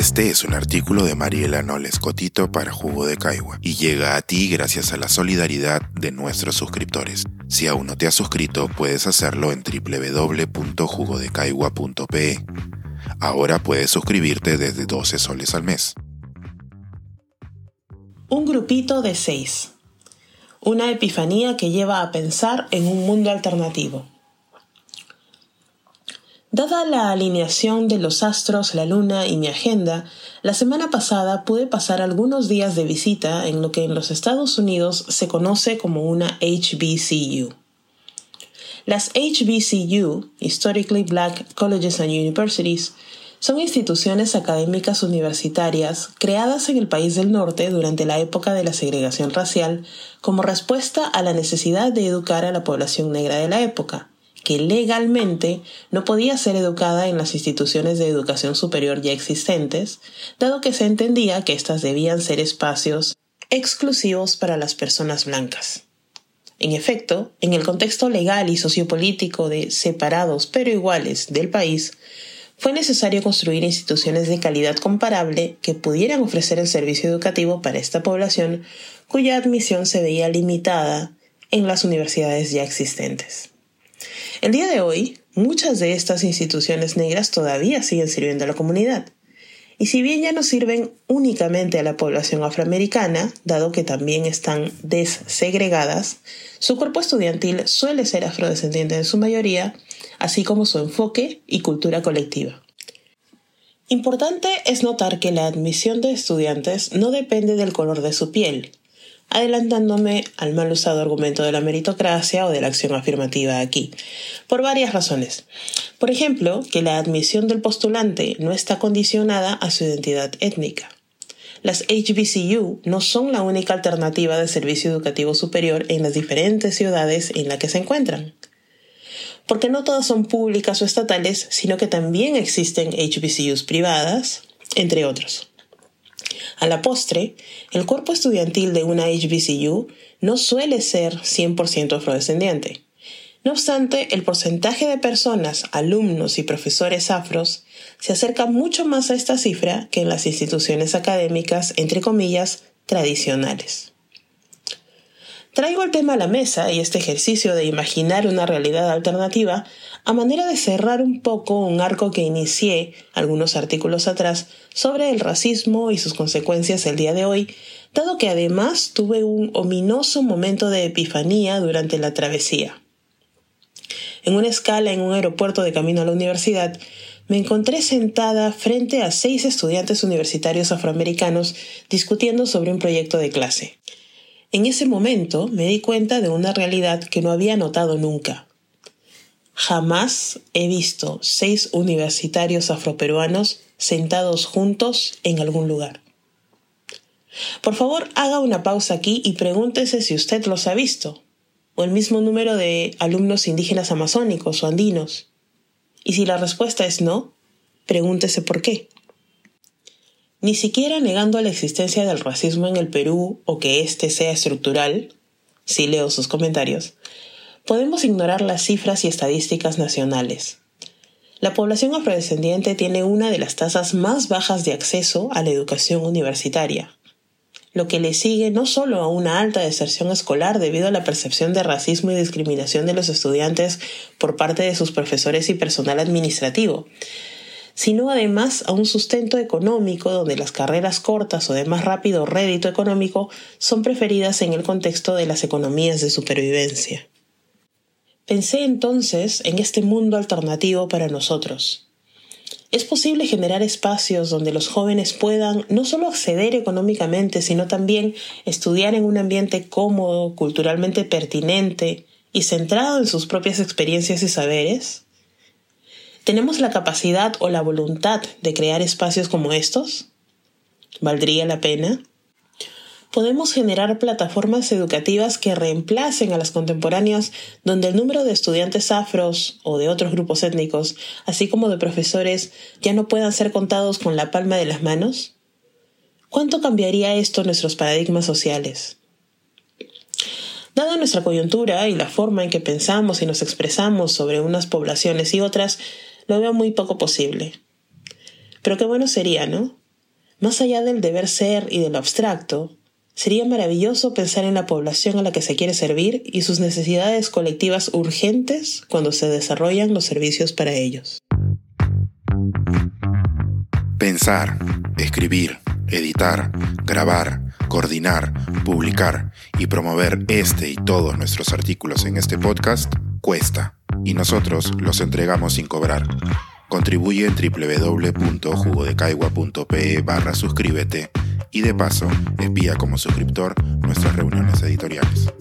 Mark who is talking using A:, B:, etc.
A: Este es un artículo de Mariela Noles Cotito para Jugo de Caigua y llega a ti gracias a la solidaridad de nuestros suscriptores. Si aún no te has suscrito, puedes hacerlo en www.jugodecaigua.pe. Ahora puedes suscribirte desde 12 soles al mes.
B: Un grupito de seis. Una epifanía que lleva a pensar en un mundo alternativo. Dada la alineación de los astros, la luna y mi agenda, la semana pasada pude pasar algunos días de visita en lo que en los Estados Unidos se conoce como una HBCU. Las HBCU, Historically Black Colleges and Universities, son instituciones académicas universitarias creadas en el país del norte durante la época de la segregación racial como respuesta a la necesidad de educar a la población negra de la época que legalmente no podía ser educada en las instituciones de educación superior ya existentes, dado que se entendía que éstas debían ser espacios exclusivos para las personas blancas. En efecto, en el contexto legal y sociopolítico de separados pero iguales del país, fue necesario construir instituciones de calidad comparable que pudieran ofrecer el servicio educativo para esta población cuya admisión se veía limitada en las universidades ya existentes. El día de hoy, muchas de estas instituciones negras todavía siguen sirviendo a la comunidad. Y si bien ya no sirven únicamente a la población afroamericana, dado que también están dessegregadas, su cuerpo estudiantil suele ser afrodescendiente en su mayoría, así como su enfoque y cultura colectiva. Importante es notar que la admisión de estudiantes no depende del color de su piel, adelantándome al mal usado argumento de la meritocracia o de la acción afirmativa aquí, por varias razones. Por ejemplo, que la admisión del postulante no está condicionada a su identidad étnica. Las HBCU no son la única alternativa de servicio educativo superior en las diferentes ciudades en las que se encuentran. Porque no todas son públicas o estatales, sino que también existen HBCUs privadas, entre otros. A la postre, el cuerpo estudiantil de una HBCU no suele ser 100% afrodescendiente. No obstante, el porcentaje de personas, alumnos y profesores afros se acerca mucho más a esta cifra que en las instituciones académicas, entre comillas, tradicionales. Traigo el tema a la mesa y este ejercicio de imaginar una realidad alternativa a manera de cerrar un poco un arco que inicié algunos artículos atrás sobre el racismo y sus consecuencias el día de hoy, dado que además tuve un ominoso momento de epifanía durante la travesía. En una escala en un aeropuerto de camino a la universidad, me encontré sentada frente a seis estudiantes universitarios afroamericanos discutiendo sobre un proyecto de clase. En ese momento me di cuenta de una realidad que no había notado nunca. Jamás he visto seis universitarios afroperuanos sentados juntos en algún lugar. Por favor, haga una pausa aquí y pregúntese si usted los ha visto, o el mismo número de alumnos indígenas amazónicos o andinos. Y si la respuesta es no, pregúntese por qué ni siquiera negando la existencia del racismo en el Perú o que éste sea estructural, si leo sus comentarios, podemos ignorar las cifras y estadísticas nacionales. La población afrodescendiente tiene una de las tasas más bajas de acceso a la educación universitaria, lo que le sigue no solo a una alta deserción escolar debido a la percepción de racismo y discriminación de los estudiantes por parte de sus profesores y personal administrativo, sino además a un sustento económico donde las carreras cortas o de más rápido rédito económico son preferidas en el contexto de las economías de supervivencia. Pensé entonces en este mundo alternativo para nosotros. Es posible generar espacios donde los jóvenes puedan no solo acceder económicamente, sino también estudiar en un ambiente cómodo, culturalmente pertinente y centrado en sus propias experiencias y saberes? ¿Tenemos la capacidad o la voluntad de crear espacios como estos? ¿Valdría la pena? Podemos generar plataformas educativas que reemplacen a las contemporáneas donde el número de estudiantes afros o de otros grupos étnicos, así como de profesores, ya no puedan ser contados con la palma de las manos? ¿Cuánto cambiaría esto nuestros paradigmas sociales? Dada nuestra coyuntura y la forma en que pensamos y nos expresamos sobre unas poblaciones y otras, lo veo muy poco posible. Pero qué bueno sería, ¿no? Más allá del deber ser y de lo abstracto, sería maravilloso pensar en la población a la que se quiere servir y sus necesidades colectivas urgentes cuando se desarrollan los servicios para ellos.
A: Pensar, escribir, editar, grabar, coordinar, publicar y promover este y todos nuestros artículos en este podcast cuesta y nosotros los entregamos sin cobrar. Contribuye en www.jugodecaigua.pe barra suscríbete y de paso espía como suscriptor nuestras reuniones editoriales.